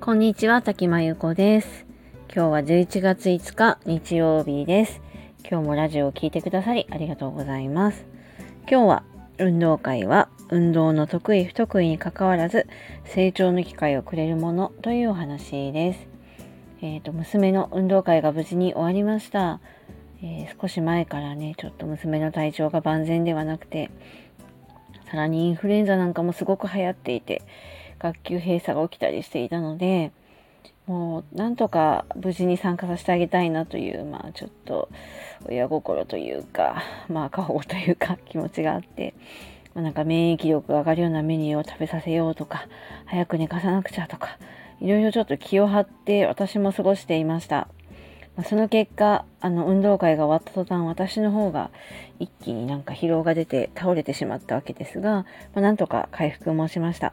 こんにちは、滝真由子です。今日は11月5日日曜日です。今日もラジオを聴いてくださりありがとうございます。今日は運動会は運動の得意不得意にかかわらず成長の機会をくれるものというお話です。えっ、ー、と娘の運動会が無事に終わりました。えー、少し前からねちょっと娘の体調が万全ではなくてさらにインフルエンザなんかもすごく流行っていて学級閉鎖が起きたりしていたのでもうなんとか無事に参加させてあげたいなというまあちょっと親心というかまあ過保護というか気持ちがあって、まあ、なんか免疫力が上がるようなメニューを食べさせようとか早く寝かさなくちゃとかいろいろちょっと気を張って私も過ごしていました。ま、その結果あの運動会が終わった途端私の方が一気になんか疲労が出て倒れてしまったわけですが、まあ、なんとか回復もしました。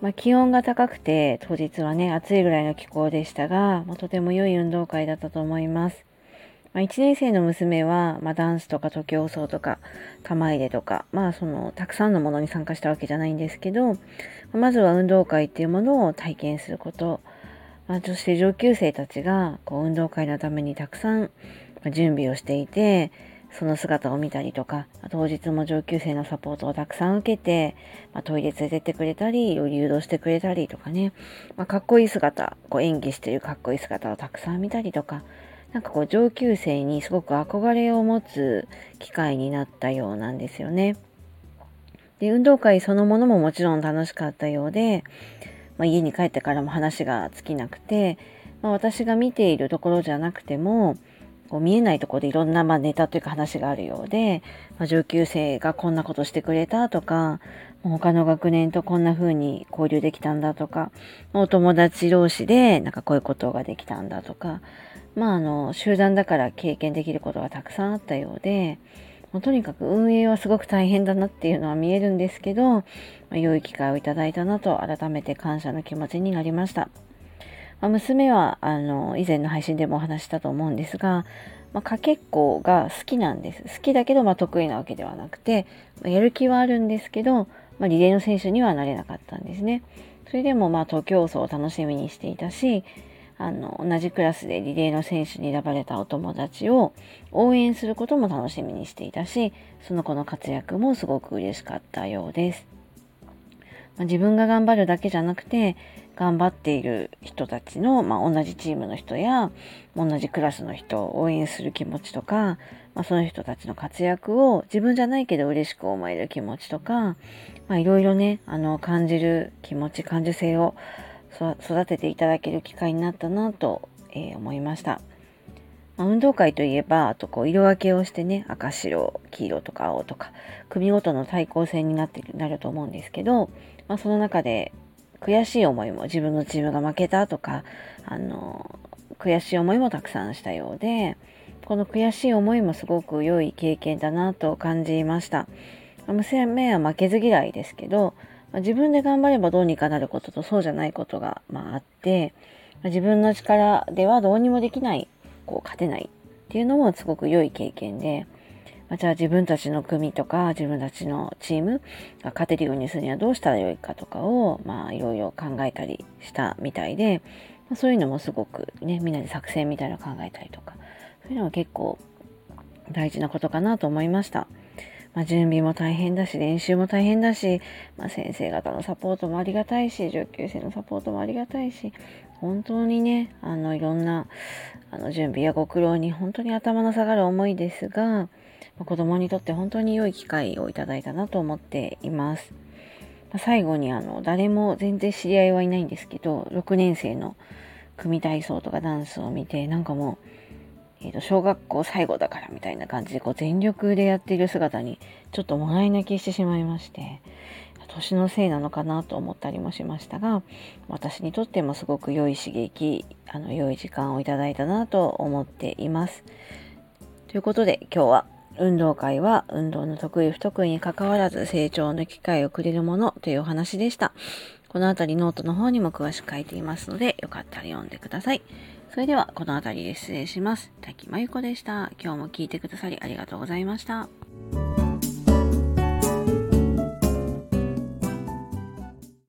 まあ、気温が高くて当日はね暑いぐらいの気候でしたが、ま、とても良い運動会だったと思います。まあ、1年生の娘は、まあ、ダンスとか徒競走とか玉入れとか、まあ、そのたくさんのものに参加したわけじゃないんですけどまずは運動会っていうものを体験すること、まあ、そして上級生たちがこう運動会のためにたくさん準備をしていてその姿を見たりとか、当日も上級生のサポートをたくさん受けて、まあ、トイレ連れてってくれたり、誘導してくれたりとかね、まあ、かっこいい姿、こう演技しているかっこいい姿をたくさん見たりとか、なんかこう上級生にすごく憧れを持つ機会になったようなんですよね。で、運動会そのものももちろん楽しかったようで、まあ、家に帰ってからも話が尽きなくて、まあ、私が見ているところじゃなくても、こう見えないところでいろんなまあネタというか話があるようで、まあ、上級生がこんなことしてくれたとか、他の学年とこんな風に交流できたんだとか、お友達同士でなんかこういうことができたんだとか、まああの、集団だから経験できることがたくさんあったようで、もうとにかく運営はすごく大変だなっていうのは見えるんですけど、まあ、良い機会をいただいたなと改めて感謝の気持ちになりました。まあ、娘はあの以前の配信でもお話したと思うんですが、まあ、かけっこが好きなんです。好きだけど、ま、得意なわけではなくて、ま、やる気はあるんですけど、まあ、リレーの選手にはなれなかったんですね。それでも、まあ、東京走を楽しみにしていたし、あの、同じクラスでリレーの選手に選ばれたお友達を応援することも楽しみにしていたし、その子の活躍もすごく嬉しかったようです。まあ、自分が頑張るだけじゃなくて、頑張っている人たちの、まあ、同じチームの人や同じクラスの人を応援する気持ちとか、まあ、その人たちの活躍を自分じゃないけど嬉しく思える気持ちとか、まあ、いろいろねあの感じる気持ち感受性を育てていただける機会になったなと、えー、思いました。まあ、運動会といえば、あとこう色分けをしてね、赤白、黄色とか青とか、組ごとの対抗戦になってなると思うんですけど、まあ、その中で悔しい思いも自分のチームが負けたとか、あの、悔しい思いもたくさんしたようで、この悔しい思いもすごく良い経験だなと感じました。娘は負けず嫌いですけど、自分で頑張ればどうにかなることとそうじゃないことが、まあ、あって、自分の力ではどうにもできない、こう勝てないっていうのもすごく良い経験で、まあ、じゃあ自分たちの組とか自分たちのチームが勝てるようにするにはどうしたらよいかとかを、まあいろいろ考えたりしたみたいで、まあ、そういうのもすごくね、みんなで作戦みたいなのを考えたりとか、そういうのは結構大事なことかなと思いました。まあ、準備も大変だし、練習も大変だし、まあ、先生方のサポートもありがたいし、上級生のサポートもありがたいし、本当にね、あの、いろんな、あの、準備やご苦労に本当に頭の下がる思いですが、ま子供にとって本当に良い機会をいただいたなと思っています。最後にあの誰も全然知り合いはいないんですけど6年生の組体操とかダンスを見てなんかもう、えー、と小学校最後だからみたいな感じでこう全力でやっている姿にちょっともらい泣きしてしまいまして年のせいなのかなと思ったりもしましたが私にとってもすごく良い刺激あの良い時間をいただいたなと思っています。ということで今日は運動会は運動の得意不得意に関わらず成長の機会をくれるものというお話でした。このあたりノートの方にも詳しく書いていますので、よかったら読んでください。それでは、この辺りで失礼します。滝真由子でした。今日も聞いてくださりありがとうございました。